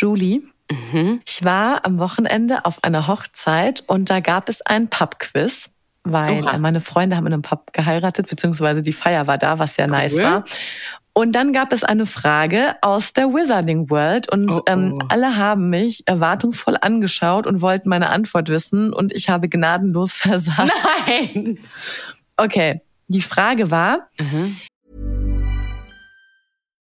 Julie, mhm. ich war am Wochenende auf einer Hochzeit und da gab es ein Pubquiz, weil Oha. meine Freunde haben in einem Pub geheiratet, beziehungsweise die Feier war da, was sehr cool. nice war. Und dann gab es eine Frage aus der Wizarding World und oh, ähm, oh. Ähm, alle haben mich erwartungsvoll angeschaut und wollten meine Antwort wissen und ich habe gnadenlos versagt. Nein! Okay, die Frage war, mhm.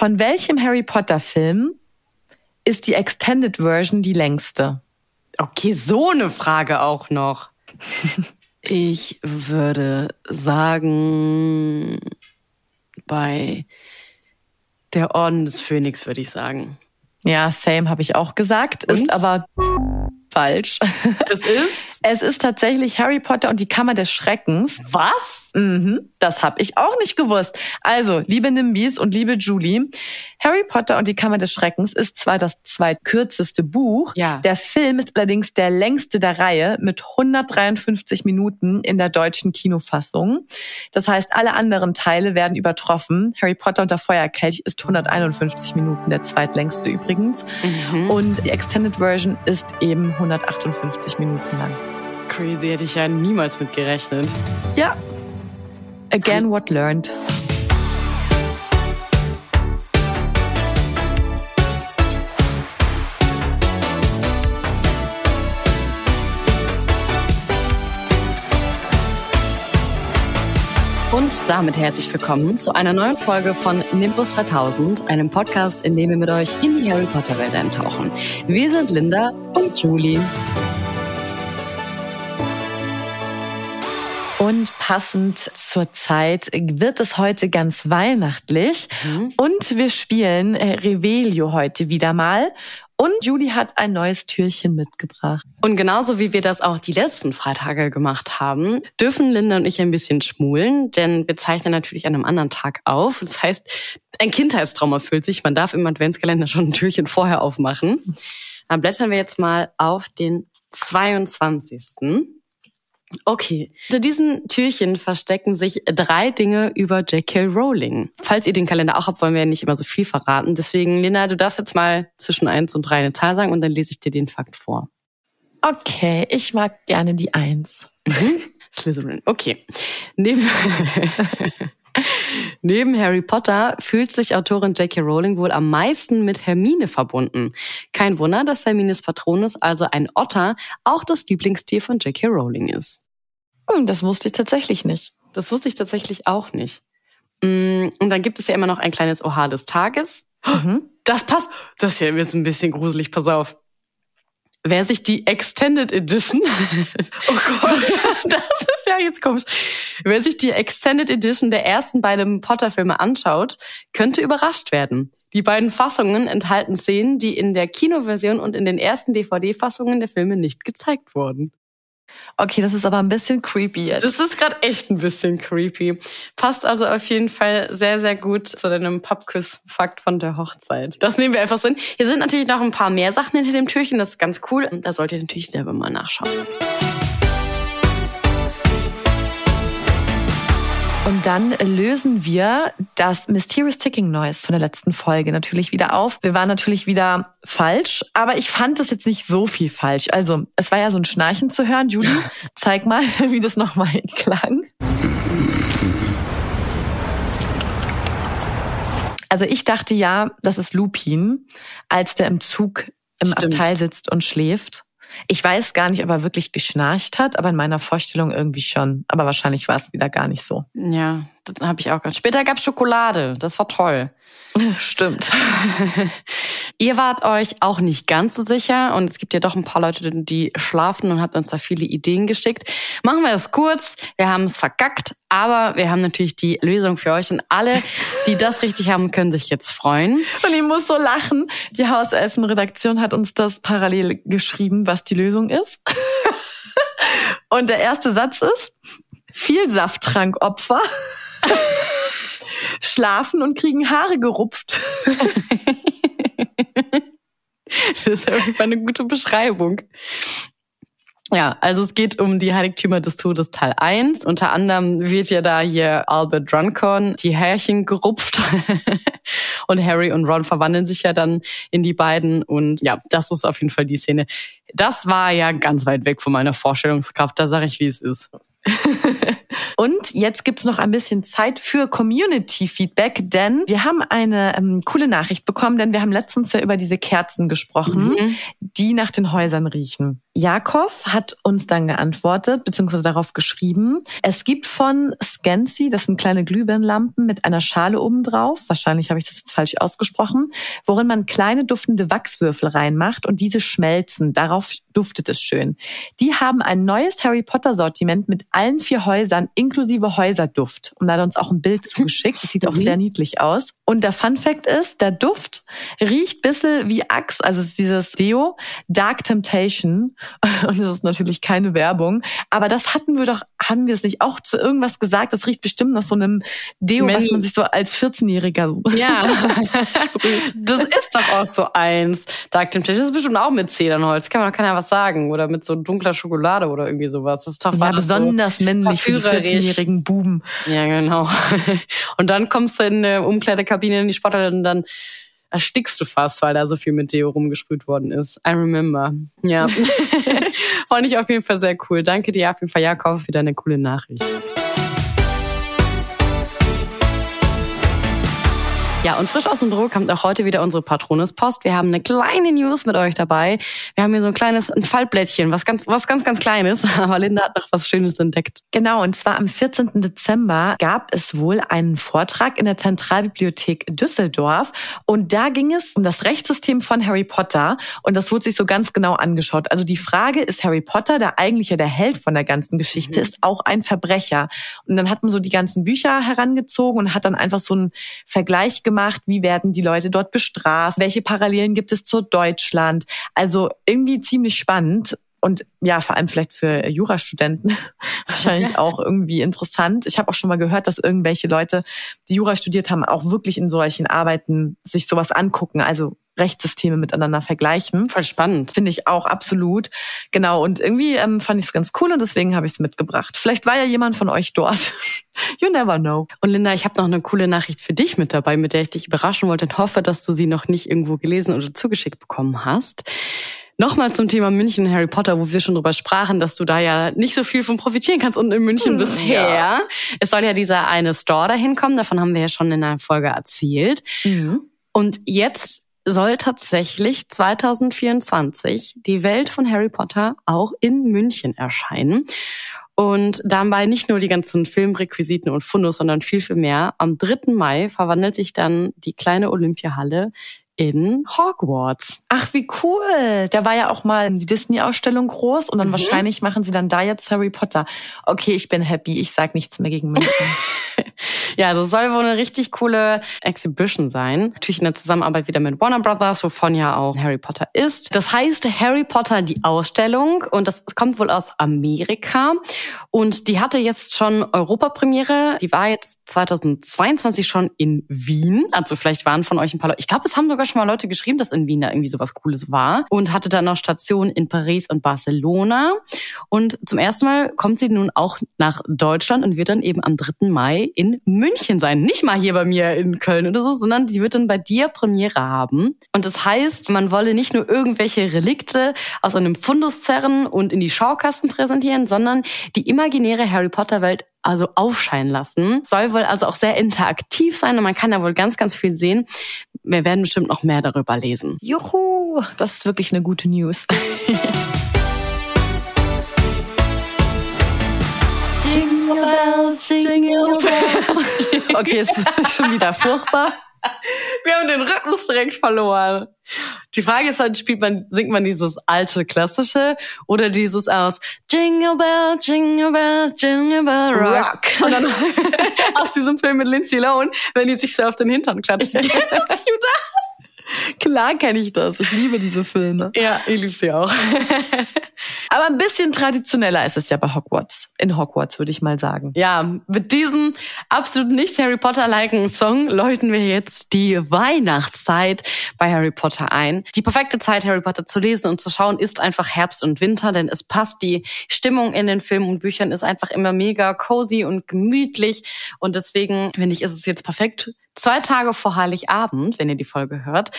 Von welchem Harry Potter Film ist die Extended Version die längste? Okay, so eine Frage auch noch. ich würde sagen, bei der Orden des Phönix würde ich sagen. Ja, same habe ich auch gesagt, Und? ist aber falsch. Es ist? es ist tatsächlich Harry Potter und die Kammer des Schreckens. Was? Mhm, das habe ich auch nicht gewusst. Also, liebe Nimbis und liebe Julie, Harry Potter und die Kammer des Schreckens ist zwar das zweitkürzeste Buch, ja. der Film ist allerdings der längste der Reihe mit 153 Minuten in der deutschen Kinofassung. Das heißt, alle anderen Teile werden übertroffen. Harry Potter und der Feuerkelch ist 151 Minuten, der zweitlängste übrigens. Mhm. Und die Extended Version ist eben 158 Minuten lang. Crazy, hätte ich ja niemals mit gerechnet. Ja. Again, what learned. Und damit herzlich willkommen zu einer neuen Folge von Nimbus 3000, einem Podcast, in dem wir mit euch in die Harry Potter Welt eintauchen. Wir sind Linda und Julie. Und passend zur Zeit wird es heute ganz weihnachtlich. Mhm. Und wir spielen äh, Revelio heute wieder mal. Und Julie hat ein neues Türchen mitgebracht. Und genauso wie wir das auch die letzten Freitage gemacht haben, dürfen Linda und ich ein bisschen schmulen, denn wir zeichnen natürlich an einem anderen Tag auf. Das heißt, ein Kindheitstraum erfüllt sich. Man darf im Adventskalender schon ein Türchen vorher aufmachen. Dann blättern wir jetzt mal auf den 22. Okay. Hinter diesen Türchen verstecken sich drei Dinge über J.K. Rowling. Falls ihr den Kalender auch habt, wollen wir ja nicht immer so viel verraten. Deswegen, Lena, du darfst jetzt mal zwischen eins und drei eine Zahl sagen und dann lese ich dir den Fakt vor. Okay, ich mag gerne die eins. Mhm. Slytherin. Okay. Neben, Neben Harry Potter fühlt sich Autorin J.K. Rowling wohl am meisten mit Hermine verbunden. Kein Wunder, dass Hermines Patronus, also ein Otter, auch das Lieblingstier von J.K. Rowling ist. Hm, das wusste ich tatsächlich nicht. Das wusste ich tatsächlich auch nicht. Mm, und dann gibt es ja immer noch ein kleines Oha des Tages. Mhm. Das passt. Das hier ist ein bisschen gruselig, pass auf. Wer sich die Extended Edition, oh Gott, das ist ja jetzt komisch. Wer sich die Extended Edition der ersten beiden Potter-Filme anschaut, könnte überrascht werden. Die beiden Fassungen enthalten Szenen, die in der Kinoversion und in den ersten DVD-Fassungen der Filme nicht gezeigt wurden. Okay, das ist aber ein bisschen creepy jetzt. Das ist gerade echt ein bisschen creepy. Passt also auf jeden Fall sehr, sehr gut zu deinem Pubquiz-Fakt von der Hochzeit. Das nehmen wir einfach so hin. Hier sind natürlich noch ein paar mehr Sachen hinter dem Türchen. Das ist ganz cool. Da solltet ihr natürlich selber mal nachschauen. Und dann lösen wir das Mysterious Ticking Noise von der letzten Folge natürlich wieder auf. Wir waren natürlich wieder falsch, aber ich fand es jetzt nicht so viel falsch. Also, es war ja so ein Schnarchen zu hören. Julie, zeig mal, wie das nochmal klang. Also ich dachte ja, das ist Lupin, als der im Zug im Stimmt. Abteil sitzt und schläft. Ich weiß gar nicht, ob er wirklich geschnarcht hat, aber in meiner Vorstellung irgendwie schon. Aber wahrscheinlich war es wieder gar nicht so. Ja, das habe ich auch ganz. Später gab's Schokolade. Das war toll. Stimmt. Ihr wart euch auch nicht ganz so sicher und es gibt ja doch ein paar Leute, die schlafen und habt uns da viele Ideen geschickt. Machen wir es kurz. Wir haben es verkackt, aber wir haben natürlich die Lösung für euch und alle, die das richtig haben, können sich jetzt freuen. Und ich muss so lachen. Die Hauselfenredaktion hat uns das parallel geschrieben, was die Lösung ist. Und der erste Satz ist, viel Safttrankopfer schlafen und kriegen Haare gerupft. Das ist auf jeden Fall eine gute Beschreibung. Ja, also es geht um die Heiligtümer des Todes Teil 1. Unter anderem wird ja da hier Albert Druncon die Härchen gerupft und Harry und Ron verwandeln sich ja dann in die beiden und ja, das ist auf jeden Fall die Szene. Das war ja ganz weit weg von meiner Vorstellungskraft, da sage ich, wie es ist. Und jetzt gibt's noch ein bisschen Zeit für Community-Feedback, denn wir haben eine ähm, coole Nachricht bekommen, denn wir haben letztens ja über diese Kerzen gesprochen, die nach den Häusern riechen. Jakob hat uns dann geantwortet, beziehungsweise darauf geschrieben, es gibt von Scancy, das sind kleine Glühbirnenlampen mit einer Schale oben drauf, wahrscheinlich habe ich das jetzt falsch ausgesprochen, worin man kleine duftende Wachswürfel reinmacht und diese schmelzen. Darauf duftet es schön. Die haben ein neues Harry Potter Sortiment mit allen vier Häusern inklusive Häuserduft. Und da hat er uns auch ein Bild zugeschickt. Das sieht auch sehr niedlich aus. Und der Fun Fact ist, der Duft riecht bisschen wie Axe, also dieses Deo, Dark Temptation. Und das ist natürlich keine Werbung. Aber das hatten wir doch, haben wir es nicht auch zu irgendwas gesagt? Das riecht bestimmt nach so einem Deo, Men- was man sich so als 14-Jähriger so Ja, das ist doch auch so eins. Dark Temptation ist bestimmt auch mit Zedernholz. Kann man kann ja was sagen. Oder mit so dunkler Schokolade oder irgendwie sowas. Das ist doch Ja, besonders männlich für die verführerisch. 14-jährigen Buben. So. Ja, genau. Und dann kommst du in eine Umkleidekabine in die Sporthalle und dann erstickst du fast, weil da so viel mit Deo rumgesprüht worden ist. I remember. Ja. Fand ich auf jeden Fall sehr cool. Danke dir auf jeden Fall, Jakob, für deine coole Nachricht. Ja, und frisch aus dem Druck kommt auch heute wieder unsere Patronuspost. Wir haben eine kleine News mit euch dabei. Wir haben hier so ein kleines ein Faltblättchen, was ganz, was ganz, ganz kleines. Aber Linda hat noch was Schönes entdeckt. Genau, und zwar am 14. Dezember gab es wohl einen Vortrag in der Zentralbibliothek Düsseldorf. Und da ging es um das Rechtssystem von Harry Potter. Und das wurde sich so ganz genau angeschaut. Also die Frage, ist Harry Potter, der eigentlich ja der Held von der ganzen Geschichte, ist auch ein Verbrecher? Und dann hat man so die ganzen Bücher herangezogen und hat dann einfach so einen Vergleich gemacht, wie werden die Leute dort bestraft, welche Parallelen gibt es zu Deutschland. Also irgendwie ziemlich spannend und ja, vor allem vielleicht für Jurastudenten wahrscheinlich auch irgendwie interessant. Ich habe auch schon mal gehört, dass irgendwelche Leute, die Jura studiert haben, auch wirklich in solchen Arbeiten sich sowas angucken, also Rechtssysteme miteinander vergleichen. Voll spannend. Finde ich auch absolut. Genau, und irgendwie ähm, fand ich es ganz cool und deswegen habe ich es mitgebracht. Vielleicht war ja jemand von euch dort. you never know. Und Linda, ich habe noch eine coole Nachricht für dich mit dabei, mit der ich dich überraschen wollte und hoffe, dass du sie noch nicht irgendwo gelesen oder zugeschickt bekommen hast. Nochmal zum Thema München Harry Potter, wo wir schon drüber sprachen, dass du da ja nicht so viel von profitieren kannst und in München Hm, bisher. ja. Es soll ja dieser eine Store dahin kommen, davon haben wir ja schon in einer Folge erzählt. Und jetzt soll tatsächlich 2024 die Welt von Harry Potter auch in München erscheinen. Und dabei nicht nur die ganzen Filmrequisiten und Fundus, sondern viel, viel mehr. Am 3. Mai verwandelt sich dann die kleine Olympiahalle in Hogwarts. Ach, wie cool. Da war ja auch mal die Disney-Ausstellung groß und dann Mhm. wahrscheinlich machen sie dann da jetzt Harry Potter. Okay, ich bin happy. Ich sag nichts mehr gegen München. Ja, das soll wohl eine richtig coole Exhibition sein. Natürlich in der Zusammenarbeit wieder mit Warner Brothers, wovon ja auch Harry Potter ist. Das heißt Harry Potter die Ausstellung und das kommt wohl aus Amerika und die hatte jetzt schon Europapremiere. Die war jetzt 2022 schon in Wien. Also vielleicht waren von euch ein paar Leute. Ich glaube, es haben sogar schon mal Leute geschrieben, dass in Wien da irgendwie sowas Cooles war und hatte dann noch Stationen in Paris und Barcelona. Und zum ersten Mal kommt sie nun auch nach Deutschland und wird dann eben am 3. Mai in München sein. Nicht mal hier bei mir in Köln oder so, sondern sie wird dann bei dir Premiere haben. Und das heißt, man wolle nicht nur irgendwelche Relikte aus einem Fundus zerren und in die Schaukasten präsentieren, sondern die imaginäre Harry Potter Welt also aufscheinen lassen. Soll wohl also auch sehr interaktiv sein und man kann da wohl ganz, ganz viel sehen. Wir werden bestimmt noch mehr darüber lesen. Juhu, das ist wirklich eine gute News. Jingle bells, jingle bells. Okay, es ist schon wieder furchtbar. Wir haben den Rhythmus direkt verloren. Die Frage ist halt, spielt man, singt man dieses alte klassische oder dieses aus Jingle Bell, Jingle Bell, Jingle Bell Rock. Rock. Und dann aus diesem Film mit Lindsay Lohan, wenn die sich so auf den Hintern klatschen. Kennst du das? Klar kenne ich das. Ich liebe diese Filme. Ja, ich liebe sie auch. Aber ein bisschen traditioneller ist es ja bei Hogwarts. In Hogwarts, würde ich mal sagen. Ja, mit diesem absolut nicht Harry Potter-liken Song läuten wir jetzt die Weihnachtszeit bei Harry Potter ein. Die perfekte Zeit, Harry Potter zu lesen und zu schauen, ist einfach Herbst und Winter, denn es passt. Die Stimmung in den Filmen und Büchern ist einfach immer mega cozy und gemütlich. Und deswegen, finde ich, ist es jetzt perfekt, zwei Tage vor Heiligabend, wenn ihr die Folge hört,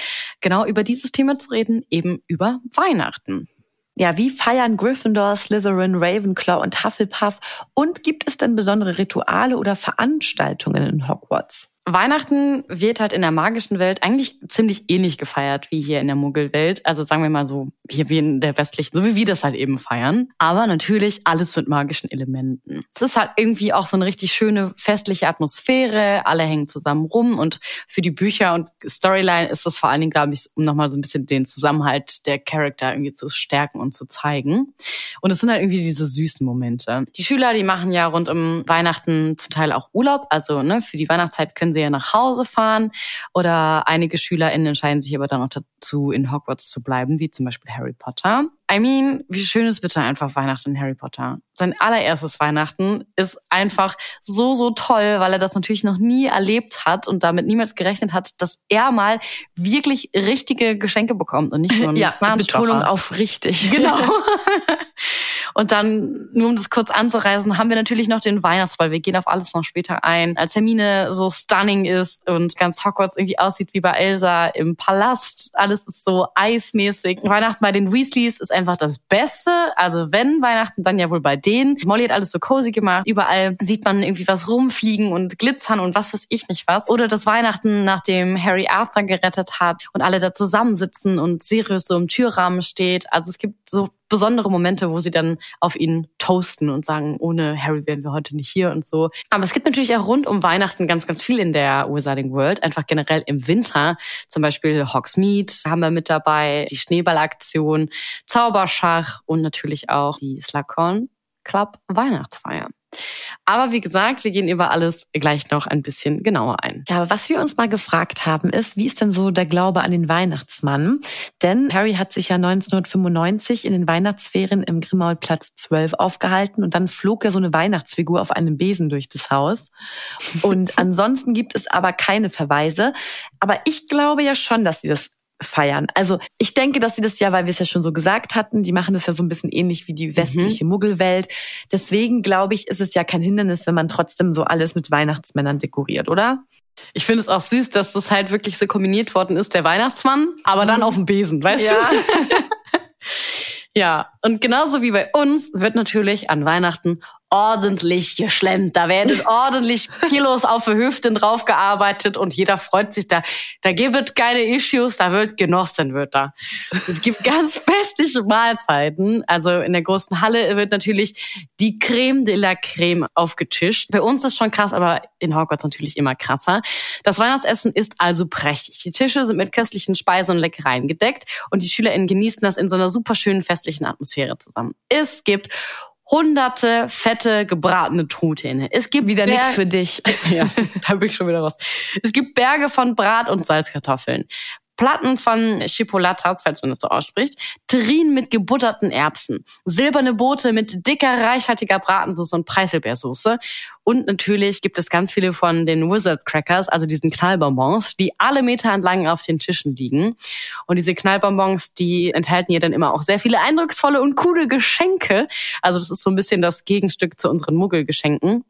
genau über dieses Thema zu reden, eben über Weihnachten. Ja, wie feiern Gryffindor, Slytherin, Ravenclaw und Hufflepuff? Und gibt es denn besondere Rituale oder Veranstaltungen in Hogwarts? Weihnachten wird halt in der magischen Welt eigentlich ziemlich ähnlich gefeiert wie hier in der Muggelwelt. Also sagen wir mal so, hier wie in der westlichen, so wie wir das halt eben feiern. Aber natürlich alles mit magischen Elementen. Es ist halt irgendwie auch so eine richtig schöne festliche Atmosphäre. Alle hängen zusammen rum und für die Bücher und Storyline ist das vor allen Dingen, glaube ich, um nochmal so ein bisschen den Zusammenhalt der Charakter irgendwie zu stärken und zu zeigen. Und es sind halt irgendwie diese süßen Momente. Die Schüler, die machen ja rund um Weihnachten zum Teil auch Urlaub. Also ne, für die Weihnachtszeit können ja nach Hause fahren oder einige SchülerInnen entscheiden sich aber dann auch dazu, in Hogwarts zu bleiben, wie zum Beispiel Harry Potter. I mean, wie schön ist bitte einfach Weihnachten in Harry Potter? Sein allererstes Weihnachten ist einfach so, so toll, weil er das natürlich noch nie erlebt hat und damit niemals gerechnet hat, dass er mal wirklich richtige Geschenke bekommt und nicht nur einen Ja. Betonung auf richtig. Genau. Und dann, nur um das kurz anzureisen, haben wir natürlich noch den Weihnachtsball. Wir gehen auf alles noch später ein. Als Hermine so stunning ist und ganz Hogwarts irgendwie aussieht wie bei Elsa im Palast. Alles ist so eismäßig. Weihnachten bei den Weasleys ist einfach das Beste. Also wenn Weihnachten, dann ja wohl bei denen. Molly hat alles so cozy gemacht. Überall sieht man irgendwie was rumfliegen und glitzern und was weiß ich nicht was. Oder das Weihnachten, nachdem Harry Arthur gerettet hat und alle da zusammensitzen und Sirius so im Türrahmen steht. Also es gibt so besondere Momente, wo sie dann auf ihn toasten und sagen, ohne Harry wären wir heute nicht hier und so. Aber es gibt natürlich auch rund um Weihnachten ganz, ganz viel in der Wizarding World. Einfach generell im Winter. Zum Beispiel Hogsmeade haben wir mit dabei, die Schneeballaktion, Zauberschach und natürlich auch die Slughorn Club Weihnachtsfeier. Aber wie gesagt, wir gehen über alles gleich noch ein bisschen genauer ein. Ja, aber was wir uns mal gefragt haben, ist, wie ist denn so der Glaube an den Weihnachtsmann? Denn Harry hat sich ja 1995 in den Weihnachtsferien im Grimmauld-Platz 12 aufgehalten und dann flog ja so eine Weihnachtsfigur auf einem Besen durch das Haus. Und ansonsten gibt es aber keine Verweise. Aber ich glaube ja schon, dass sie das feiern. Also ich denke, dass sie das ja, weil wir es ja schon so gesagt hatten, die machen das ja so ein bisschen ähnlich wie die westliche Muggelwelt. Deswegen glaube ich, ist es ja kein Hindernis, wenn man trotzdem so alles mit Weihnachtsmännern dekoriert, oder? Ich finde es auch süß, dass das halt wirklich so kombiniert worden ist, der Weihnachtsmann, aber dann auf dem Besen, weißt Ja. du? ja, und genauso wie bei uns wird natürlich an Weihnachten ordentlich geschlemmt. Da werden ordentlich Kilos auf die Hüften draufgearbeitet und jeder freut sich da. Da gibt es keine Issues, da wird genossen, wird da. Es gibt ganz festliche Mahlzeiten. Also in der großen Halle wird natürlich die Creme de la Creme aufgetischt. Bei uns ist schon krass, aber in Hogwarts natürlich immer krasser. Das Weihnachtsessen ist also prächtig. Die Tische sind mit köstlichen Speisen und Leckereien gedeckt und die SchülerInnen genießen das in so einer super schönen festlichen Atmosphäre zusammen. Es gibt hunderte fette gebratene Truthähne. Es gibt Wieder Ber- nichts für dich. ja, da bin ich schon wieder raus. Es gibt Berge von Brat- und Salzkartoffeln. Platten von Chipolatas, falls man das so ausspricht, Terrinen mit gebutterten Erbsen, silberne Boote mit dicker, reichhaltiger Bratensauce und Preiselbeersoße und natürlich gibt es ganz viele von den Wizard Crackers, also diesen Knallbonbons, die alle Meter entlang auf den Tischen liegen. Und diese Knallbonbons, die enthalten ja dann immer auch sehr viele eindrucksvolle und coole Geschenke. Also das ist so ein bisschen das Gegenstück zu unseren Muggelgeschenken.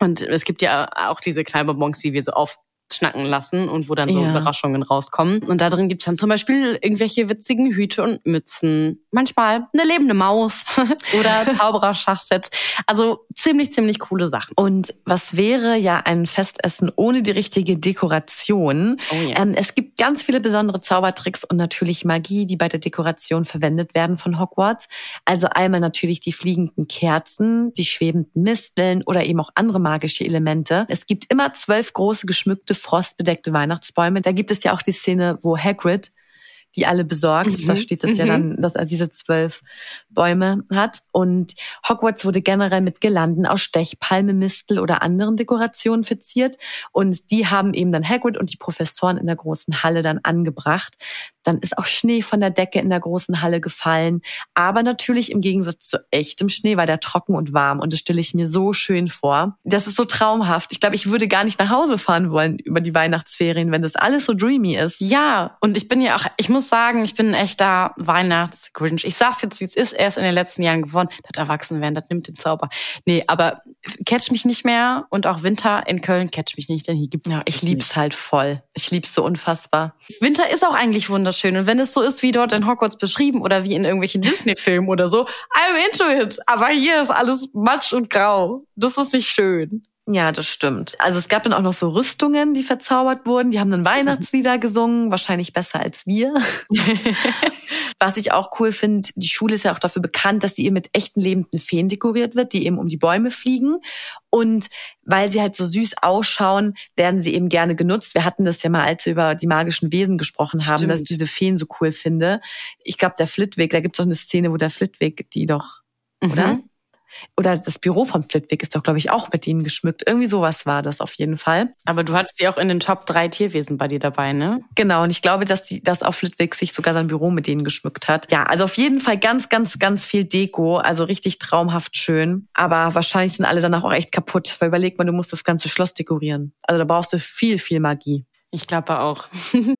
Und es gibt ja auch diese Knallbonbons, die wir so auf schnacken lassen und wo dann so ja. Überraschungen rauskommen. Und da drin gibt's dann zum Beispiel irgendwelche witzigen Hüte und Mützen. Manchmal eine lebende Maus oder Zauberer-Schachsets. Also ziemlich, ziemlich coole Sachen. Und was wäre ja ein Festessen ohne die richtige Dekoration? Oh yeah. ähm, es gibt ganz viele besondere Zaubertricks und natürlich Magie, die bei der Dekoration verwendet werden von Hogwarts. Also einmal natürlich die fliegenden Kerzen, die schwebenden Misteln oder eben auch andere magische Elemente. Es gibt immer zwölf große geschmückte frostbedeckte Weihnachtsbäume. Da gibt es ja auch die Szene, wo Hagrid die alle besorgt. Mhm. Da steht es mhm. ja dann, dass er diese zwölf Bäume hat. Und Hogwarts wurde generell mit Girlanden aus Stechpalme, Mistel oder anderen Dekorationen verziert. Und die haben eben dann Hagrid und die Professoren in der großen Halle dann angebracht. Dann ist auch Schnee von der Decke in der großen Halle gefallen. Aber natürlich im Gegensatz zu echtem Schnee war der trocken und warm. Und das stelle ich mir so schön vor. Das ist so traumhaft. Ich glaube, ich würde gar nicht nach Hause fahren wollen über die Weihnachtsferien, wenn das alles so dreamy ist. Ja, und ich bin ja auch, ich muss sagen, ich bin ein echter Weihnachtsgrinch. Ich sag's jetzt, wie es ist, erst in den letzten Jahren geworden. Das Erwachsenwerden, das nimmt den Zauber. Nee, aber catch mich nicht mehr und auch Winter in Köln catch mich nicht, denn hier gibt's Ja, ich lieb's nicht. halt voll. Ich lieb's so unfassbar. Winter ist auch eigentlich wunderschön wunderschön. Und wenn es so ist wie dort in Hogwarts beschrieben oder wie in irgendwelchen Disney-Filmen oder so, I'm into it. Aber hier ist alles matsch und grau. Das ist nicht schön. Ja, das stimmt. Also es gab dann auch noch so Rüstungen, die verzaubert wurden. Die haben dann Weihnachtslieder gesungen, wahrscheinlich besser als wir. Was ich auch cool finde, die Schule ist ja auch dafür bekannt, dass sie eben mit echten lebenden Feen dekoriert wird, die eben um die Bäume fliegen. Und weil sie halt so süß ausschauen, werden sie eben gerne genutzt. Wir hatten das ja mal, als wir über die magischen Wesen gesprochen haben, Stimmt. dass ich diese Feen so cool finde. Ich glaube, der Flitwick, da gibt es doch eine Szene, wo der Flitwick die doch, mhm. oder? Oder das Büro vom Flitwick ist doch, glaube ich, auch mit ihnen geschmückt. Irgendwie sowas war das auf jeden Fall. Aber du hattest die auch in den Top drei Tierwesen bei dir dabei, ne? Genau, und ich glaube, dass die, dass auf Flitwick sich sogar sein Büro mit denen geschmückt hat. Ja, also auf jeden Fall ganz, ganz, ganz viel Deko. Also richtig traumhaft schön. Aber wahrscheinlich sind alle danach auch echt kaputt. Weil überleg mal, du musst das ganze Schloss dekorieren. Also da brauchst du viel, viel Magie. Ich glaube auch.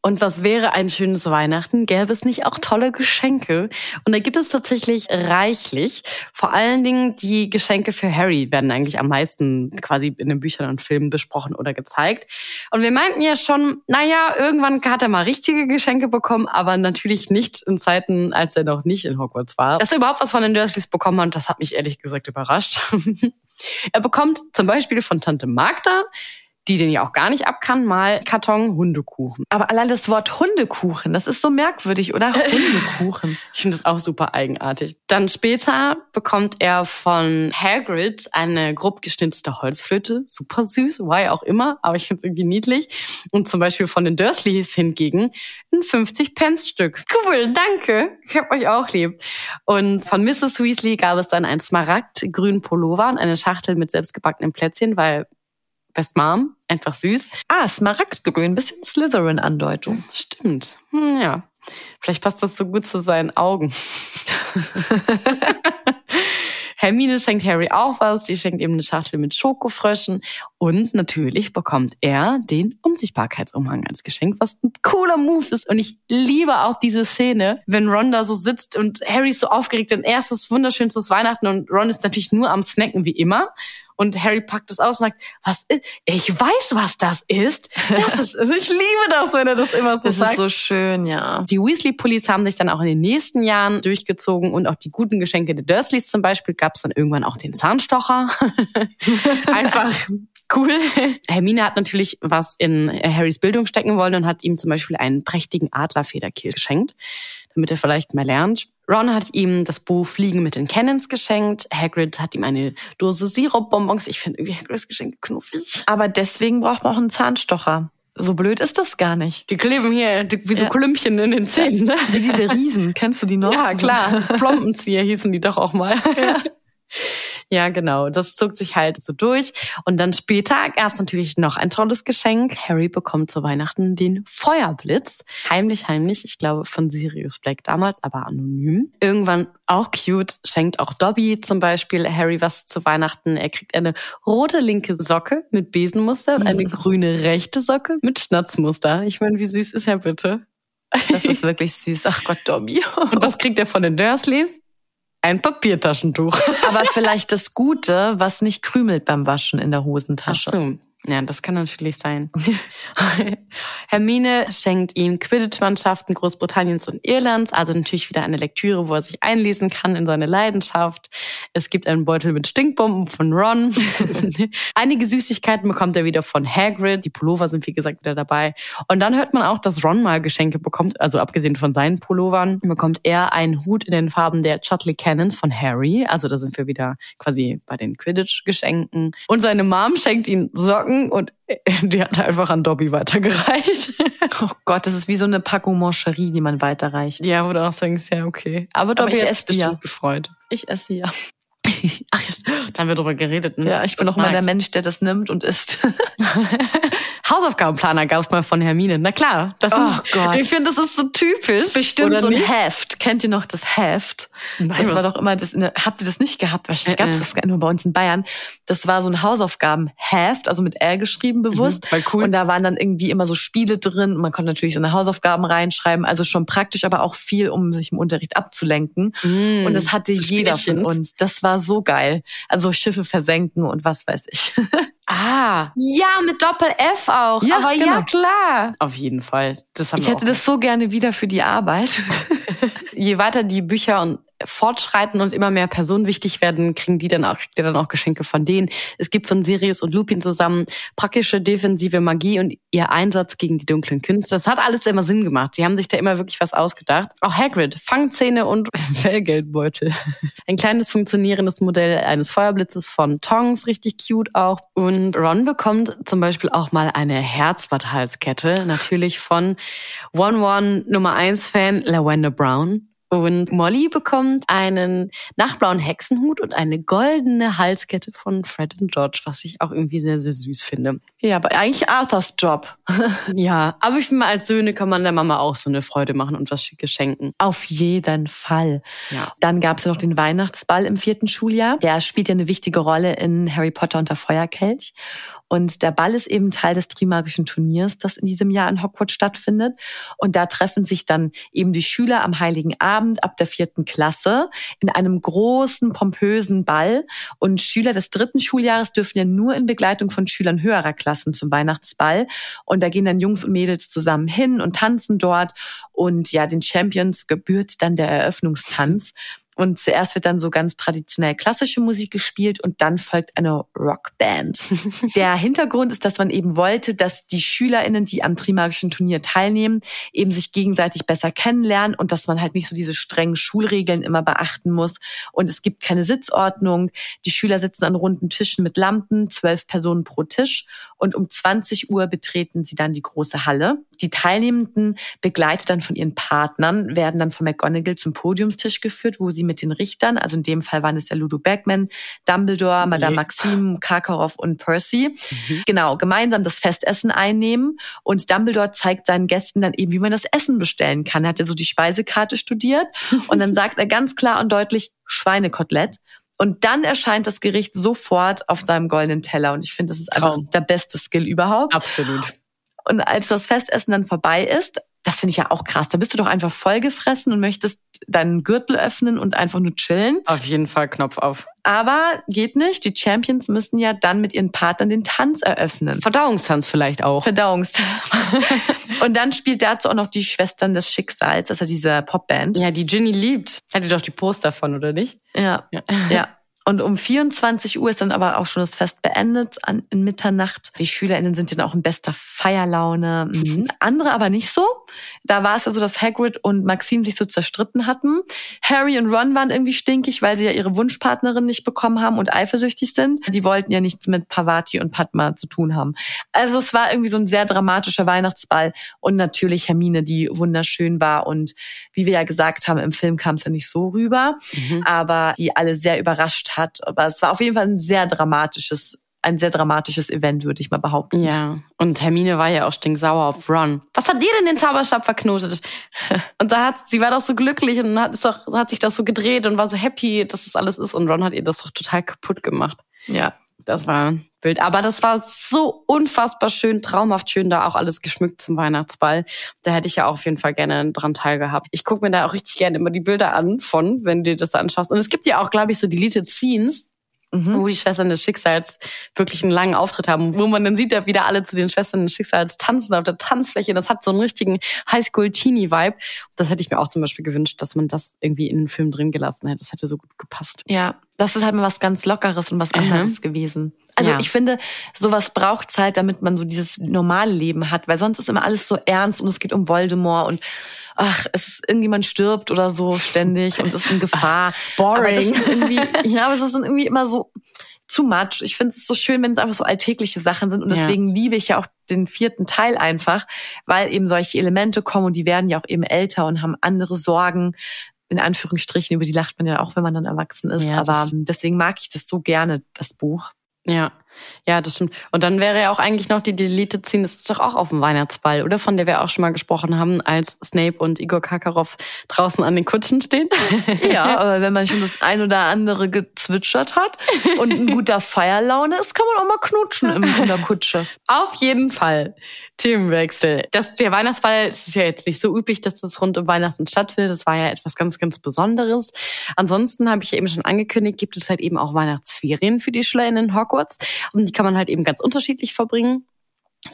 Und was wäre ein schönes Weihnachten? Gäbe es nicht auch tolle Geschenke? Und da gibt es tatsächlich reichlich. Vor allen Dingen die Geschenke für Harry werden eigentlich am meisten quasi in den Büchern und Filmen besprochen oder gezeigt. Und wir meinten ja schon, naja, irgendwann hat er mal richtige Geschenke bekommen, aber natürlich nicht in Zeiten, als er noch nicht in Hogwarts war. Dass er überhaupt was von den Dursleys bekommen hat, das hat mich ehrlich gesagt überrascht. er bekommt zum Beispiel von Tante Magda die den ja auch gar nicht abkann, mal Karton Hundekuchen. Aber allein das Wort Hundekuchen, das ist so merkwürdig, oder? Hundekuchen. ich finde das auch super eigenartig. Dann später bekommt er von Hagrid eine grob geschnitzte Holzflöte. Super süß, why auch immer, aber ich finde es irgendwie niedlich. Und zum Beispiel von den Dursleys hingegen ein 50-Pence-Stück. Cool, danke. Ich hab euch auch lieb. Und von Mrs. Weasley gab es dann ein smaragdgrün Pullover und eine Schachtel mit selbstgebackenen Plätzchen, weil Best Mom, einfach süß. Ah, Smaragdgrün, bisschen Slytherin-Andeutung. Stimmt. Hm, ja. Vielleicht passt das so gut zu seinen Augen. Hermine schenkt Harry auch was. Sie schenkt ihm eine Schachtel mit Schokofröschen. Und natürlich bekommt er den Unsichtbarkeitsumhang als Geschenk, was ein cooler Move ist. Und ich liebe auch diese Szene, wenn Ron da so sitzt und Harry ist so aufgeregt. Ein erstes, wunderschönstes Weihnachten und Ron ist natürlich nur am Snacken wie immer. Und Harry packt es aus und sagt, was ist? Ich weiß, was das ist. Das ist, also ich liebe das, wenn er das immer so das sagt. Das ist so schön, ja. Die Weasley-Pullis haben sich dann auch in den nächsten Jahren durchgezogen und auch die guten Geschenke der Dursleys zum Beispiel gab es dann irgendwann auch den Zahnstocher. Einfach Cool. Hermine hat natürlich was in Harrys Bildung stecken wollen und hat ihm zum Beispiel einen prächtigen Adlerfederkiel geschenkt, damit er vielleicht mehr lernt. Ron hat ihm das Buch Fliegen mit den Cannons geschenkt. Hagrid hat ihm eine Dose Sirupbonbons. Ich finde irgendwie Hagrids Geschenke knuffig. Aber deswegen braucht man auch einen Zahnstocher. So blöd ist das gar nicht. Die kleben hier die, wie so ja. Klümpchen in den Zähnen. Ne? Wie diese Riesen. Kennst du die noch? Ja, klar. Plompenzieher hießen die doch auch mal. Ja. Ja, genau. Das zog sich halt so durch. Und dann später gab es natürlich noch ein tolles Geschenk. Harry bekommt zu Weihnachten den Feuerblitz. Heimlich, heimlich. Ich glaube von Sirius Black damals, aber anonym. Irgendwann auch cute, schenkt auch Dobby zum Beispiel Harry was zu Weihnachten. Er kriegt eine rote linke Socke mit Besenmuster und eine grüne rechte Socke mit Schnatzmuster. Ich meine, wie süß ist er bitte? Das ist wirklich süß. Ach Gott, Dobby. Und was kriegt er von den Dursleys? Ein Papiertaschentuch. Aber vielleicht das Gute, was nicht krümelt beim Waschen in der Hosentasche. Ach so. Ja, das kann natürlich sein. Hermine schenkt ihm Quidditch-Mannschaften Großbritanniens und Irlands, also natürlich wieder eine Lektüre, wo er sich einlesen kann in seine Leidenschaft. Es gibt einen Beutel mit Stinkbomben von Ron. Einige Süßigkeiten bekommt er wieder von Hagrid. Die Pullover sind wie gesagt wieder dabei. Und dann hört man auch, dass Ron mal Geschenke bekommt, also abgesehen von seinen Pullovern, bekommt er einen Hut in den Farben der Chutley Cannons von Harry. Also da sind wir wieder quasi bei den Quidditch-Geschenken. Und seine Mom schenkt ihm Socken gegangen und die hat einfach an Dobby weitergereicht. Oh Gott, das ist wie so eine Packung Moncherie, die man weiterreicht. Ja, wo du auch sagst, ja, okay. Aber Dobby Aber ich esse ja. gefreut. Ich esse ja. Ach, da haben wir drüber geredet. Ne? Ja, ich bin auch mal der Mensch, der das nimmt und isst. Hausaufgabenplaner gab es mal von Hermine. Na klar. Das oh ist, Gott. Ich finde, das ist so typisch. Bestimmt so ein nicht? Heft. Kennt ihr noch das Heft? Nein, das war doch immer, das, habt ihr das nicht gehabt? Wahrscheinlich Äh, gab es äh. das nur bei uns in Bayern. Das war so ein Hausaufgabenheft, also mit R geschrieben bewusst. Mhm, cool. Und da waren dann irgendwie immer so Spiele drin. Und man konnte natürlich seine Hausaufgaben reinschreiben. Also schon praktisch, aber auch viel, um sich im Unterricht abzulenken. Mm, Und das hatte jeder von uns. Das war so geil. Also Schiffe versenken und was weiß ich. Ah. Ja, mit Doppel-F auch. Ja, Aber ja, genau. klar. Auf jeden Fall. Das haben Ich wir hätte das so gerne wieder für die Arbeit. Je weiter die Bücher und fortschreiten und immer mehr Personen wichtig werden, kriegen die dann auch, kriegt ihr dann auch Geschenke von denen. Es gibt von Sirius und Lupin zusammen praktische defensive Magie und ihr Einsatz gegen die dunklen Künste. Das hat alles immer Sinn gemacht. Sie haben sich da immer wirklich was ausgedacht. Auch Hagrid, Fangzähne und Fellgeldbeutel. Ein kleines funktionierendes Modell eines Feuerblitzes von Tongs, richtig cute auch. Und Ron bekommt zum Beispiel auch mal eine Herzblatthalskette, natürlich von One One Nummer 1 Fan Lavender Brown. Und Molly bekommt einen nachtblauen Hexenhut und eine goldene Halskette von Fred und George, was ich auch irgendwie sehr, sehr süß finde. Ja, aber eigentlich Arthurs Job. Ja, aber ich finde mal, als Söhne kann man der Mama auch so eine Freude machen und was Schickes schenken. Auf jeden Fall. Ja. Dann gab es ja noch den Weihnachtsball im vierten Schuljahr. Der spielt ja eine wichtige Rolle in Harry Potter und der Feuerkelch. Und der Ball ist eben Teil des Trimagischen Turniers, das in diesem Jahr in Hogwarts stattfindet. Und da treffen sich dann eben die Schüler am Heiligen Abend ab der vierten Klasse in einem großen, pompösen Ball. Und Schüler des dritten Schuljahres dürfen ja nur in Begleitung von Schülern höherer Klassen zum Weihnachtsball. Und da gehen dann Jungs und Mädels zusammen hin und tanzen dort. Und ja, den Champions gebührt dann der Eröffnungstanz. Und zuerst wird dann so ganz traditionell klassische Musik gespielt und dann folgt eine Rockband. Der Hintergrund ist, dass man eben wollte, dass die SchülerInnen, die am Trimagischen Turnier teilnehmen, eben sich gegenseitig besser kennenlernen und dass man halt nicht so diese strengen Schulregeln immer beachten muss. Und es gibt keine Sitzordnung. Die Schüler sitzen an runden Tischen mit Lampen, zwölf Personen pro Tisch. Und um 20 Uhr betreten sie dann die große Halle. Die Teilnehmenden, begleitet dann von ihren Partnern, werden dann von McGonagall zum Podiumstisch geführt, wo sie mit den Richtern, also in dem Fall waren es ja Ludo Bagman, Dumbledore, Madame Maxim, Karkaroff und Percy, genau, gemeinsam das Festessen einnehmen. Und Dumbledore zeigt seinen Gästen dann eben, wie man das Essen bestellen kann. Er hat ja so die Speisekarte studiert und dann sagt er ganz klar und deutlich Schweinekotelett. Und dann erscheint das Gericht sofort auf seinem goldenen Teller. Und ich finde, das ist einfach Traum. der beste Skill überhaupt. Absolut. Und als das Festessen dann vorbei ist, das finde ich ja auch krass, da bist du doch einfach vollgefressen und möchtest deinen Gürtel öffnen und einfach nur chillen. Auf jeden Fall Knopf auf. Aber geht nicht. Die Champions müssen ja dann mit ihren Partnern den Tanz eröffnen. Verdauungstanz vielleicht auch. Verdauungstanz. und dann spielt dazu auch noch die Schwestern des Schicksals, ja diese Popband. Ja, die Ginny liebt. Hat die doch die Poster von, oder nicht? Ja, Ja. ja. Und um 24 Uhr ist dann aber auch schon das Fest beendet an, in Mitternacht. Die SchülerInnen sind dann auch in bester Feierlaune. Mhm. Andere aber nicht so. Da war es also, dass Hagrid und Maxim sich so zerstritten hatten. Harry und Ron waren irgendwie stinkig, weil sie ja ihre Wunschpartnerin nicht bekommen haben und eifersüchtig sind. Die wollten ja nichts mit Pavati und Padma zu tun haben. Also es war irgendwie so ein sehr dramatischer Weihnachtsball. Und natürlich Hermine, die wunderschön war. Und wie wir ja gesagt haben, im Film kam es ja nicht so rüber. Mhm. Aber die alle sehr überrascht hat. Aber es war auf jeden Fall ein sehr dramatisches ein sehr dramatisches Event, würde ich mal behaupten. Ja, und Hermine war ja auch stinksauer auf Ron. Was hat dir denn den Zauberstab verknotet? und da hat, sie war doch so glücklich und hat, doch, hat sich das so gedreht und war so happy, dass das alles ist. Und Ron hat ihr das doch total kaputt gemacht. Ja. Das war wild. Aber das war so unfassbar schön, traumhaft schön, da auch alles geschmückt zum Weihnachtsball. Da hätte ich ja auch auf jeden Fall gerne dran teilgehabt. Ich gucke mir da auch richtig gerne immer die Bilder an von, wenn du das anschaust. Und es gibt ja auch, glaube ich, so Deleted Scenes, Mhm. wo die Schwestern des Schicksals wirklich einen langen Auftritt haben, wo man dann sieht, ja wieder alle zu den Schwestern des Schicksals tanzen auf der Tanzfläche. Das hat so einen richtigen Highschool-Teenie-Vibe. Das hätte ich mir auch zum Beispiel gewünscht, dass man das irgendwie in den Film drin gelassen hätte. Das hätte so gut gepasst. Ja, das ist halt mal was ganz Lockeres und was anderes mhm. gewesen. Also ja. ich finde, sowas braucht's halt, damit man so dieses normale Leben hat, weil sonst ist immer alles so ernst und es geht um Voldemort und ach, es ist irgendjemand stirbt oder so ständig und ist in Gefahr. Boring. Aber das sind irgendwie, ja, aber es sind irgendwie immer so too much. Ich finde es so schön, wenn es einfach so alltägliche Sachen sind und deswegen ja. liebe ich ja auch den vierten Teil einfach, weil eben solche Elemente kommen und die werden ja auch eben älter und haben andere Sorgen, in Anführungsstrichen, über die lacht man ja auch, wenn man dann erwachsen ist. Ja, Aber deswegen mag ich das so gerne, das Buch. Ja, ja, das stimmt. Und dann wäre ja auch eigentlich noch die Delete Scene, das ist doch auch auf dem Weihnachtsball, oder? Von der wir auch schon mal gesprochen haben, als Snape und Igor Karkaroff draußen an den Kutschen stehen. Ja, aber wenn man schon das ein oder andere gezwitschert hat und ein guter Feierlaune ist, kann man auch mal knutschen in der Kutsche. Auf jeden Fall. Themenwechsel. Das, der Weihnachtsball, es ist ja jetzt nicht so üblich, dass das rund um Weihnachten stattfindet. Das war ja etwas ganz, ganz Besonderes. Ansonsten habe ich ja eben schon angekündigt, gibt es halt eben auch Weihnachtsferien für die SchülerInnen in Hogwarts. Und die kann man halt eben ganz unterschiedlich verbringen.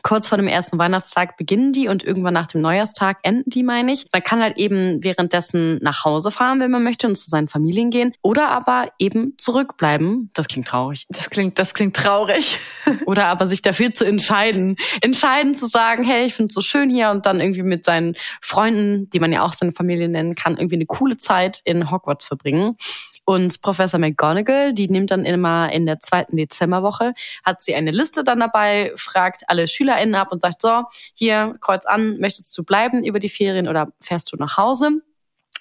Kurz vor dem ersten Weihnachtstag beginnen die und irgendwann nach dem Neujahrstag enden die, meine ich. Man kann halt eben währenddessen nach Hause fahren, wenn man möchte und zu seinen Familien gehen oder aber eben zurückbleiben. Das klingt traurig. Das klingt, das klingt traurig. oder aber sich dafür zu entscheiden. Entscheiden zu sagen, hey, ich finde es so schön hier und dann irgendwie mit seinen Freunden, die man ja auch seine Familie nennen kann, irgendwie eine coole Zeit in Hogwarts verbringen. Und Professor McGonagall, die nimmt dann immer in der zweiten Dezemberwoche, hat sie eine Liste dann dabei, fragt alle SchülerInnen ab und sagt, so, hier, kreuz an, möchtest du bleiben über die Ferien oder fährst du nach Hause?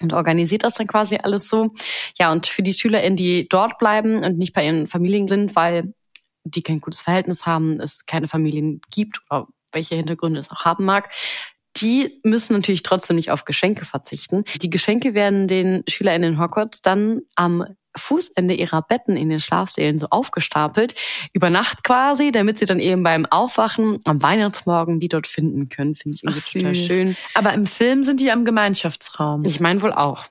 und organisiert das dann quasi alles so. Ja, und für die SchülerInnen, die dort bleiben und nicht bei ihren Familien sind, weil die kein gutes Verhältnis haben, es keine Familien gibt oder welche Hintergründe es auch haben mag, die müssen natürlich trotzdem nicht auf Geschenke verzichten. Die Geschenke werden den SchülerInnen in Hogwarts dann am Fußende ihrer Betten in den Schlafsälen so aufgestapelt, über Nacht quasi, damit sie dann eben beim Aufwachen am Weihnachtsmorgen die dort finden können. Finde ich irgendwie total schön. Aber im Film sind die am Gemeinschaftsraum. Ich meine wohl auch.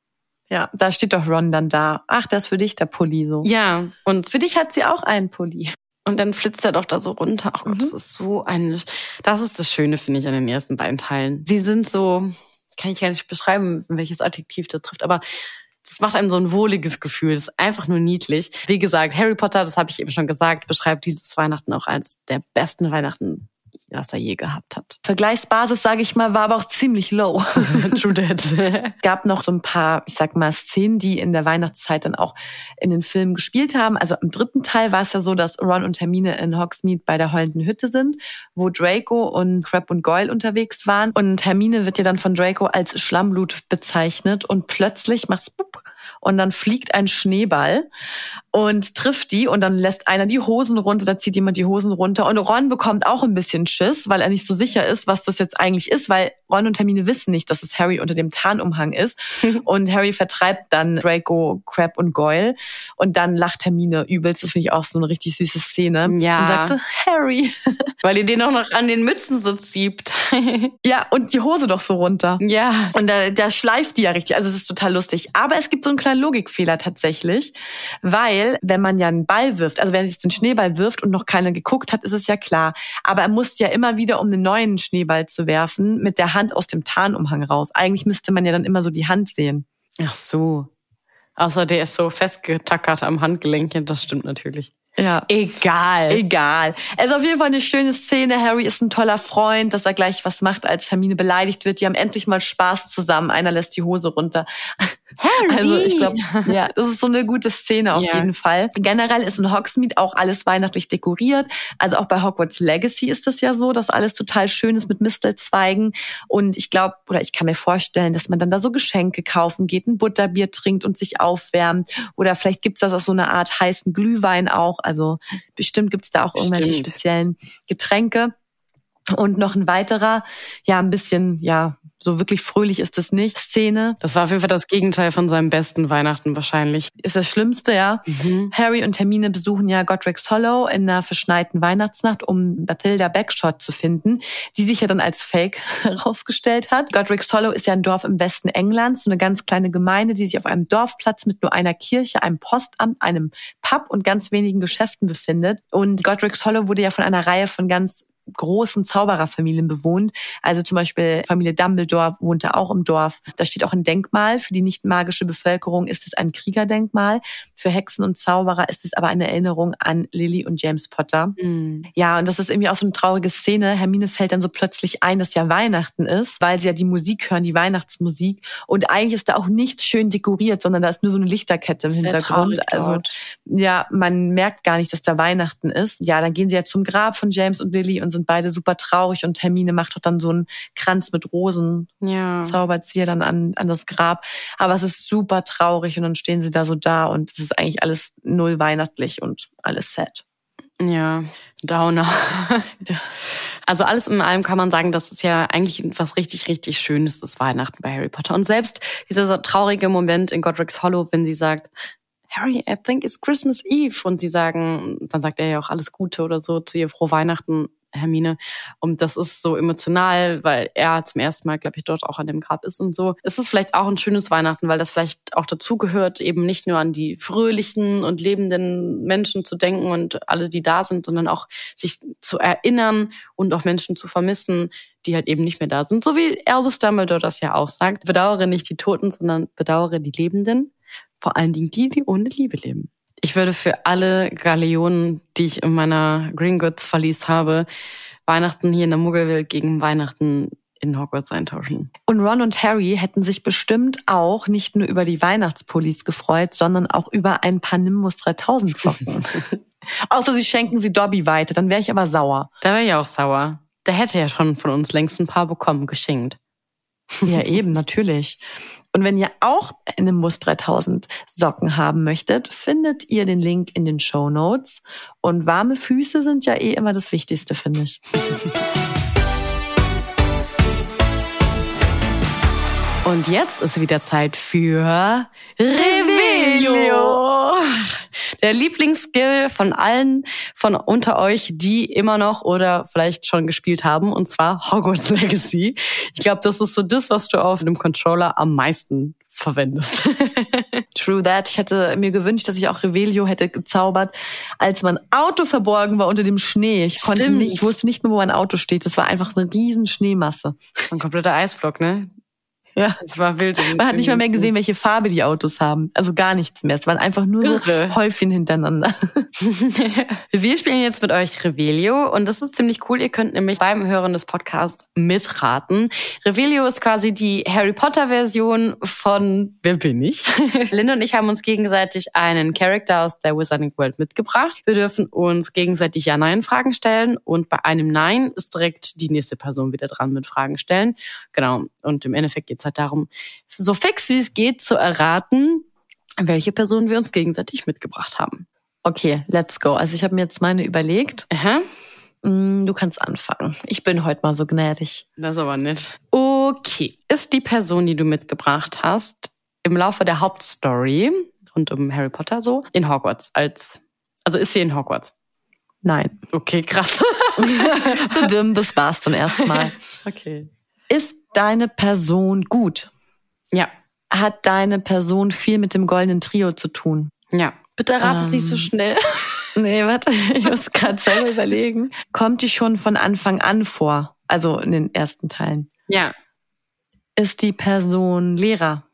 Ja, da steht doch Ron dann da. Ach, das ist für dich der Pulli so. Ja, und für dich hat sie auch einen Pulli. Und dann flitzt er doch da so runter. Ach Gott, mhm. das ist so ein, das ist das Schöne, finde ich, an den ersten beiden Teilen. Sie sind so, kann ich gar nicht beschreiben, welches Adjektiv da trifft, aber das macht einem so ein wohliges Gefühl. Das ist einfach nur niedlich. Wie gesagt, Harry Potter, das habe ich eben schon gesagt, beschreibt dieses Weihnachten auch als der besten Weihnachten was er je gehabt hat. Vergleichsbasis, sage ich mal, war aber auch ziemlich low. True that. Gab noch so ein paar, ich sag mal, Szenen, die in der Weihnachtszeit dann auch in den Filmen gespielt haben. Also im dritten Teil war es ja so, dass Ron und Hermine in Hogsmeade bei der heulenden Hütte sind, wo Draco und Crab und Goyle unterwegs waren. Und Hermine wird ja dann von Draco als Schlammblut bezeichnet und plötzlich macht's bup, und dann fliegt ein Schneeball und trifft die und dann lässt einer die Hosen runter, da zieht jemand die Hosen runter und Ron bekommt auch ein bisschen Schiss, weil er nicht so sicher ist, was das jetzt eigentlich ist, weil Ron und Hermine wissen nicht, dass es Harry unter dem Tarnumhang ist und Harry vertreibt dann Draco, Crab und Goyle und dann lacht Hermine übelst, das finde ich auch so eine richtig süße Szene ja. und sagt so, Harry, weil ihr den auch noch an den Mützen so zieht. ja, und die Hose doch so runter. Ja. Und da, da schleift die ja richtig, also es ist total lustig, aber es gibt so einen kleinen Logikfehler tatsächlich, weil weil wenn man ja einen Ball wirft, also wenn er jetzt den Schneeball wirft und noch keiner geguckt hat, ist es ja klar. Aber er muss ja immer wieder, um einen neuen Schneeball zu werfen, mit der Hand aus dem Tarnumhang raus. Eigentlich müsste man ja dann immer so die Hand sehen. Ach so. Außer der ist so festgetackert am Handgelenk. Das stimmt natürlich. Ja. Egal. Egal. Also auf jeden Fall eine schöne Szene. Harry ist ein toller Freund, dass er gleich was macht, als Hermine beleidigt wird. Die haben endlich mal Spaß zusammen. Einer lässt die Hose runter. Harry. Also ich glaube, ja, das ist so eine gute Szene auf Ja. jeden Fall. Generell ist in Hogsmeade auch alles weihnachtlich dekoriert. Also auch bei Hogwarts Legacy ist es ja so, dass alles total schön ist mit Mistelzweigen. Und ich glaube, oder ich kann mir vorstellen, dass man dann da so Geschenke kaufen geht, ein Butterbier trinkt und sich aufwärmt. Oder vielleicht gibt's das aus so einer Art heißen Glühwein auch. Also bestimmt gibt's da auch irgendwelche Stimmt. speziellen Getränke. Und noch ein weiterer, ja, ein bisschen, ja, so wirklich fröhlich ist es nicht. Szene Das war auf jeden Fall das Gegenteil von seinem besten Weihnachten wahrscheinlich. ist das Schlimmste, ja. Harry und Hermine besuchen ja Godric's Hollow in einer verschneiten Weihnachtsnacht, um Bathilda Bagshot zu finden, die sich ja dann als Fake herausgestellt hat. Godric's Hollow ist ja ein Dorf im Westen Englands, so eine ganz kleine Gemeinde, die sich auf einem Dorfplatz mit nur einer Kirche, einem Postamt, einem Pub und ganz wenigen Geschäften befindet. Und Godric's Hollow wurde ja von einer Reihe von ganz großen Zaubererfamilien bewohnt. Also zum Beispiel Familie Dumbledore wohnte auch im Dorf. Da steht auch ein Denkmal. Für die nicht magische Bevölkerung ist es ein Kriegerdenkmal. Für Hexen und Zauberer ist es aber eine Erinnerung an Lily und James Potter. Ja, und das ist irgendwie auch so eine traurige Szene. Hermine fällt dann so plötzlich ein, dass ja Weihnachten ist, weil sie ja die Musik hören, die Weihnachtsmusik. Und eigentlich ist da auch nichts schön dekoriert, sondern da ist nur so eine Lichterkette im Hintergrund. traurig Also dort. ja, man merkt gar nicht, dass da Weihnachten ist. Ja, dann gehen sie ja zum Grab von James und Lily und sind beide super traurig und Hermine macht doch dann so einen Kranz mit Rosen, Ja. zaubert sie ja dann an, an das Grab. Aber es ist super traurig und dann stehen sie da so da und es ist eigentlich alles null weihnachtlich und alles sad. Ja, Downer. Also alles in allem kann man sagen, dass es ja eigentlich was richtig, richtig Schönes ist, Weihnachten bei Harry Potter. Und selbst dieser traurige Moment in Godric's Hollow, wenn sie sagt, Harry, I think it's Christmas Eve. Und sie sagen, dann sagt er ja auch alles Gute oder so zu ihr, frohe Weihnachten, Hermine. Und das ist so emotional, weil er zum ersten Mal, glaube ich, dort auch an dem Grab ist und so. Es ist vielleicht auch ein schönes Weihnachten, weil das vielleicht auch dazugehört, eben nicht nur an die fröhlichen und lebenden Menschen zu denken und alle, die da sind, sondern auch sich zu erinnern und auch Menschen zu vermissen, die halt eben nicht mehr da sind. So wie Albus Dumbledore das ja auch sagt. Bedauere nicht die Toten, sondern bedauere die Lebenden. Vor allen Dingen die, die ohne Liebe leben. Ich würde für alle Galeonen, die ich in meiner Gringotts verlies habe, Weihnachten hier in der Muggelwelt gegen Weihnachten in Hogwarts eintauschen. Und Ron und Harry hätten sich bestimmt auch nicht nur über die Weihnachtspullis gefreut, sondern auch über ein paar Nimbus 3000 Socken. Außer sie schenken sie Dobby weiter, dann wäre ich aber sauer. Da wäre ich auch sauer. Der hätte ja schon von uns längst ein paar bekommen, geschenkt. Ja, eben, natürlich. Und wenn ihr auch eine Nimbus 3000 Socken haben möchtet, findet ihr den Link in den Show Notes. Und warme Füße sind ja eh immer das Wichtigste, finde ich. Und jetzt ist wieder Zeit für Revelio. Der Lieblingsskill von allen von unter euch, die immer noch oder vielleicht schon gespielt haben, und zwar Hogwarts Legacy. Ich glaube, das ist so das, was du auf dem Controller am meisten verwendest. True that. Ich hätte mir gewünscht, dass ich auch Revelio hätte gezaubert, als mein Auto verborgen war unter dem Schnee. Ich konnte Stimmt. nicht, ich wusste nicht mehr, wo mein Auto steht. Das war einfach so eine riesen Schneemasse. Ein kompletter Eisblock, ne? Ja. Das war wild. Man hat nicht mal mehr gesehen, welche Farbe die Autos haben. Also gar nichts mehr. Es waren einfach nur Irre. so Häufchen hintereinander. Wir spielen jetzt mit euch Revelio und das ist ziemlich cool. Ihr könnt nämlich beim Hören des Podcasts mitraten. Revelio ist quasi die Harry Potter Version von Wer bin ich? Linda und ich haben uns gegenseitig einen Charakter aus der Wizarding World mitgebracht. Wir dürfen uns gegenseitig Ja-Nein-Fragen stellen und bei einem Nein ist direkt die nächste Person wieder dran mit Fragen stellen. Genau. Und im Endeffekt geht es halt darum, so fix wie es geht zu erraten, welche Person wir uns gegenseitig mitgebracht haben. Okay, let's go. Also ich habe mir jetzt meine überlegt. Aha. Mm, Du kannst anfangen. Ich bin heute mal so gnädig. Das aber nett. Okay. Ist die Person, die du mitgebracht hast, im Laufe der Hauptstory rund um Harry Potter so in Hogwarts als also ist sie in Hogwarts? Nein. Okay, krass. Dumm, das war's zum ersten Mal. okay. Ist deine Person gut? Ja. Hat deine Person viel mit dem goldenen Trio zu tun? Ja. Bitte rat es nicht so Ähm. schnell. Nee, warte, ich muss gerade selber überlegen. Kommt die schon von Anfang an vor? Also in den ersten Teilen. Ja. Ist die Person Lehrer?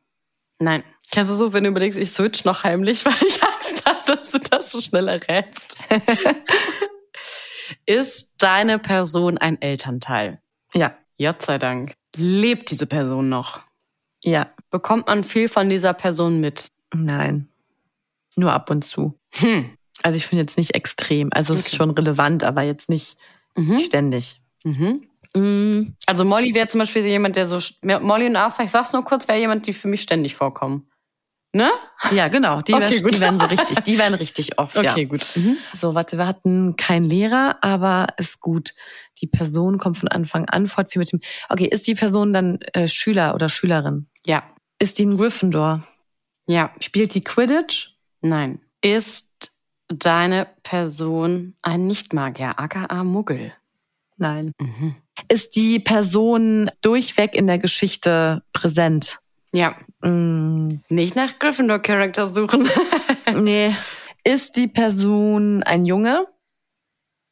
Nein. Kennst du so, wenn du überlegst, ich switch noch heimlich, weil ich Angst habe, dass du das so schnell errätst. Ist deine Person ein Elternteil? Ja. Gott sei Dank. Lebt diese Person noch? Ja. Bekommt man viel von dieser Person mit? Nein. Nur ab und zu. Hm. Also ich finde jetzt nicht extrem. Also es ist schon relevant, aber jetzt nicht Mhm. ständig. Mhm. Mm, Also Molly wäre zum Beispiel jemand, der so... Molly und Arthur, ich sag's nur kurz, wäre jemand, die für mich ständig vorkommen. Ne? Ja, genau. Die, Okay, wär- die werden so richtig, die werden richtig oft. ja. Okay, gut. Mhm. So, warte, wir hatten keinen Lehrer, aber ist gut. Die Person kommt von Anfang an fort viel mit dem. Okay, ist die Person dann äh, Schüler oder Schülerin? Ja. Ist die ein Gryffindor? Ja. Spielt die Quidditch? Nein. Ist deine Person ein Nichtmagier, aka Muggel? Nein. Mhm. Ist die Person durchweg in der Geschichte präsent? Ja. Mm, Nicht nach Gryffindor-Charakter suchen. nee. Ist die Person ein Junge?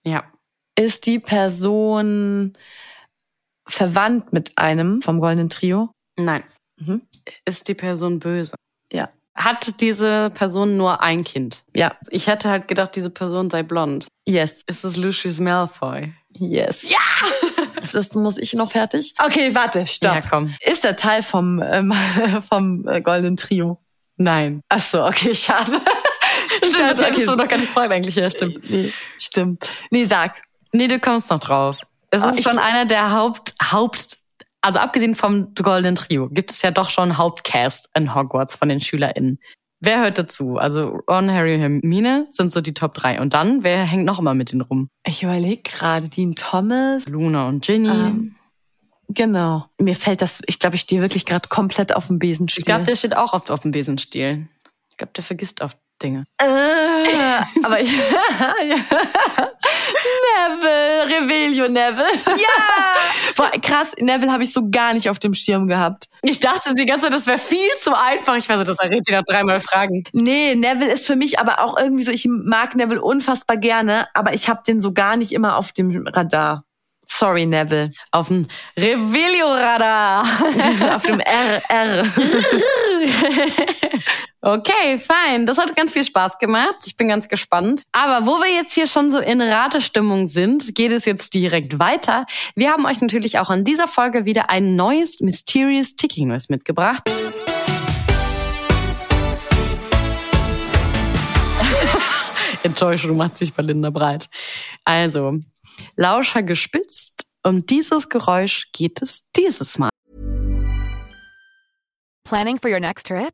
ja. Ist die Person verwandt mit einem vom Goldenen Trio? Nein. Mhm. Ist die Person böse? Ja. Hat diese Person nur ein Kind? Ja. Ich hätte halt gedacht, diese Person sei blond. Yes. Ist es Lucius Malfoy? Yes. Ja! Das muss ich noch fertig. Okay, warte, stopp. Ja, komm. Ist der Teil vom, ähm, vom äh, Goldenen Trio? Nein. Ach so, okay, schade. Stimmt, das okay. hättest du noch gar nicht gefragt eigentlich. Ja, stimmt. Nee, stimmt. Nee, sag. Nee, du kommst noch drauf. Es Ah, ist ich- schon einer der Haupt, Haupt, also abgesehen vom Goldenen Trio, gibt es ja doch schon Hauptcast in Hogwarts von den SchülerInnen. Wer hört dazu? Also Ron, Harry und Hermine sind so die Top 3. Und dann, wer hängt noch immer mit denen rum? Ich überlege gerade, Dean Thomas. Luna und Ginny. Ähm, Genau. Mir fällt das, ich glaube, ich stehe wirklich gerade komplett auf dem Besenstiel. ich glaube, der steht auch oft auf dem Besenstiel. Ich glaube, der vergisst oft Dinge. Äh, aber ich. Neville, Revelio Neville. Ja! Boah, krass, Neville habe ich so gar nicht auf dem Schirm gehabt. Ich dachte die ganze Zeit, das wäre viel zu einfach. Ich weiß nicht, das errät dir nach dreimal Fragen. Nee, Neville ist für mich aber auch irgendwie so, ich mag Neville unfassbar gerne, aber ich habe den so gar nicht immer auf dem Radar. Sorry, Neville. Auf dem Revelio-Radar. auf dem RR. Okay, fein. Das hat ganz viel Spaß gemacht. Ich bin ganz gespannt. Aber wo wir jetzt hier schon so in Ratestimmung sind, geht es jetzt direkt weiter. Wir haben euch natürlich auch in dieser Folge wieder ein neues Mysterious Ticking Noise mitgebracht. Enttäuschung macht sich bei Linda breit. Also, Lauscher gespitzt. Um dieses Geräusch geht es dieses Mal. Planning for your next trip?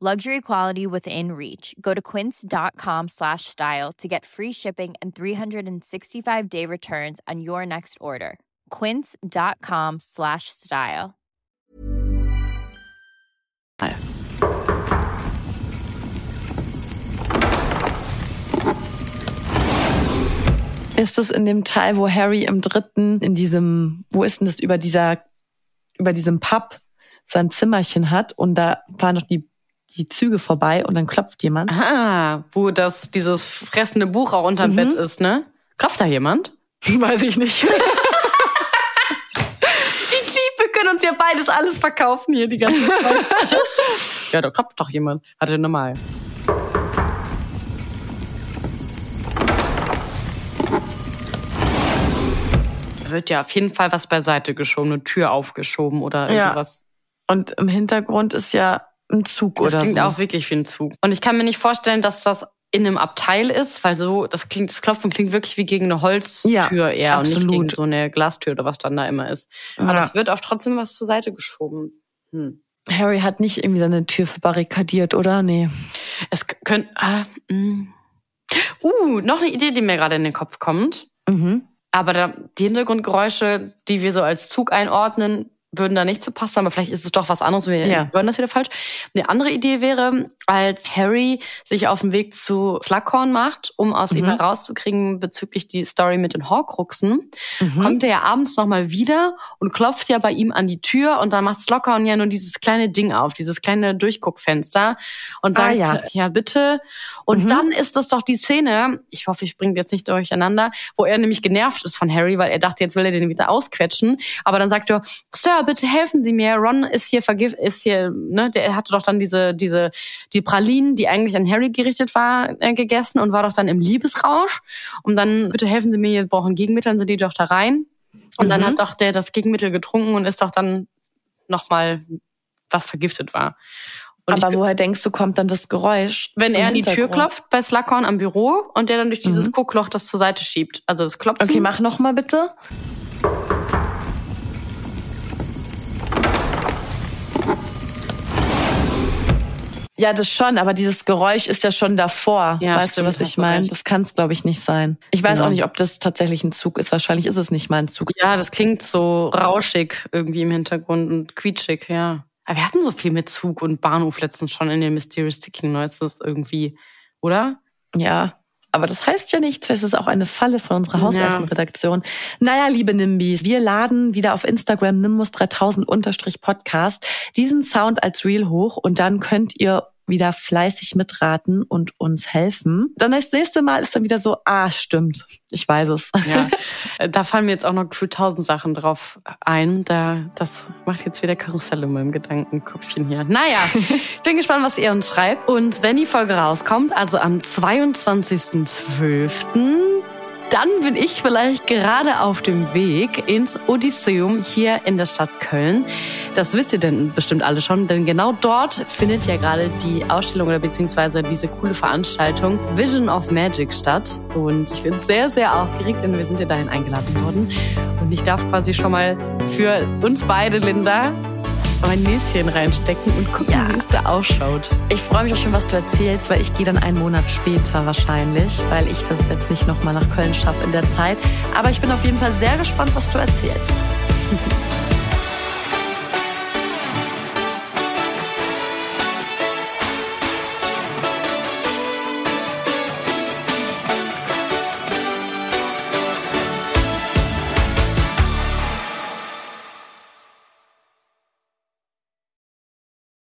Luxury quality within reach. Go to quince.com slash style to get free shipping and 365 day returns on your next order. Quince.com slash style. Ist es in dem Teil, wo Harry im dritten, in diesem, wo ist denn das, über dieser, über diesem Pub sein Zimmerchen hat und da fahren noch die, die Züge vorbei und dann klopft jemand? Ah, wo das, dieses fressende Buch auch unterm Mhm. Bett ist, ne? Klopft da jemand? Weiß ich nicht. Ich lieb, wir können uns ja beides alles verkaufen hier die ganze Zeit. ja, da klopft doch jemand. Warte, normal. Da wird ja auf jeden Fall was beiseite geschoben, eine Tür aufgeschoben oder Ja. irgendwas. Und im Hintergrund ist ja ein Zug Das oder klingt so. auch wirklich wie ein Zug. Und ich kann mir nicht vorstellen, dass das in einem Abteil ist, weil so, das klingt, das Klopfen klingt wirklich wie gegen eine Holztür ja, eher absolut. und nicht gegen so eine Glastür oder was dann da immer ist. Aber es wird auch trotzdem was zur Seite geschoben. Hm. Harry hat nicht irgendwie seine Tür verbarrikadiert, oder? Nee. Es könnte. Ah, mm. uh, noch eine Idee, die mir gerade in den Kopf kommt. Mhm. Aber da, die Hintergrundgeräusche, die wir so als Zug einordnen, würden da nicht zu passen, aber vielleicht ist es doch was anderes. Wir ja. hören das wieder falsch. Eine andere Idee wäre, als Harry sich auf den Weg zu Slughorn macht, um aus mhm. ihm herauszukriegen bezüglich die Story mit den Horcruxen, mhm. kommt er ja abends nochmal wieder und klopft ja bei ihm an die Tür und dann macht Slughorn ja nur dieses kleine Ding auf, dieses kleine Durchguckfenster und ah, sagt, ah, ja. ja. bitte. Und mhm. dann ist das doch die Szene, ich hoffe, ich bringe jetzt nicht durcheinander, wo er nämlich genervt ist von Harry, weil er dachte, jetzt will er den wieder ausquetschen. Aber dann sagt er, Sir, bitte helfen Sie mir. Ron ist hier vergift, ist hier, ne, der hatte doch dann diese, diese, die Pralinen, die eigentlich an Harry gerichtet war, äh, gegessen und war doch dann im Liebesrausch. Und dann, bitte helfen Sie mir, wir brauchen Gegenmittel, dann sind die doch da rein. Und mhm. dann hat doch der das Gegenmittel getrunken und ist doch dann nochmal was vergiftet war. Und Aber woher denkst du, kommt dann das Geräusch? Wenn er an die Tür klopft bei Slughorn am Büro und der dann durch dieses mhm. Guckloch das zur Seite schiebt. Also das Klopfen. Okay, mach noch mal bitte. Ja, das schon, aber dieses Geräusch ist ja schon davor. Ja, weißt stimmt, du, was ich meine? Das kann es, glaube ich, nicht sein. Ich weiß genau. auch nicht, ob das tatsächlich ein Zug ist. Wahrscheinlich ist es nicht mal ein Zug. Ja, das klingt so rauschig irgendwie im Hintergrund und quietschig, ja. Aber wir hatten so viel mit Zug und Bahnhof letztens schon in den Mysterious Ticking Noises irgendwie, oder? Ja, aber das heißt ja nichts, es ist auch eine Falle von unserer Hauselfenredaktion. Ja. Naja, liebe Nimbys, wir laden wieder auf Instagram nimbus3000-podcast diesen Sound als Reel hoch und dann könnt ihr wieder fleißig mitraten und uns helfen. Dann das nächste Mal ist dann wieder so, ah, stimmt, ich weiß es. Ja, äh, da fallen mir jetzt auch noch gefühlt tausend Sachen drauf ein. Da, das macht jetzt wieder Karussell in meinem Gedankenköpfchen hier. Naja, ich bin gespannt, was ihr uns schreibt. Und wenn die Folge rauskommt, also am 22.12., dann bin ich vielleicht gerade auf dem Weg ins Odysseum hier in der Stadt Köln. Das wisst ihr denn bestimmt alle schon, denn genau dort findet ja gerade die Ausstellung oder beziehungsweise diese coole Veranstaltung Vision of Magic statt. Und ich bin sehr, sehr aufgeregt, denn wir sind ja dahin eingeladen worden. Und ich darf quasi schon mal für uns beide, Linda, mein Näschen reinstecken und gucken, ja. wie es da ausschaut. Ich freue mich auch schon, was du erzählst, weil ich gehe dann einen Monat später wahrscheinlich, weil ich das jetzt nicht nochmal nach Köln schaffe in der Zeit. Aber ich bin auf jeden Fall sehr gespannt, was du erzählst.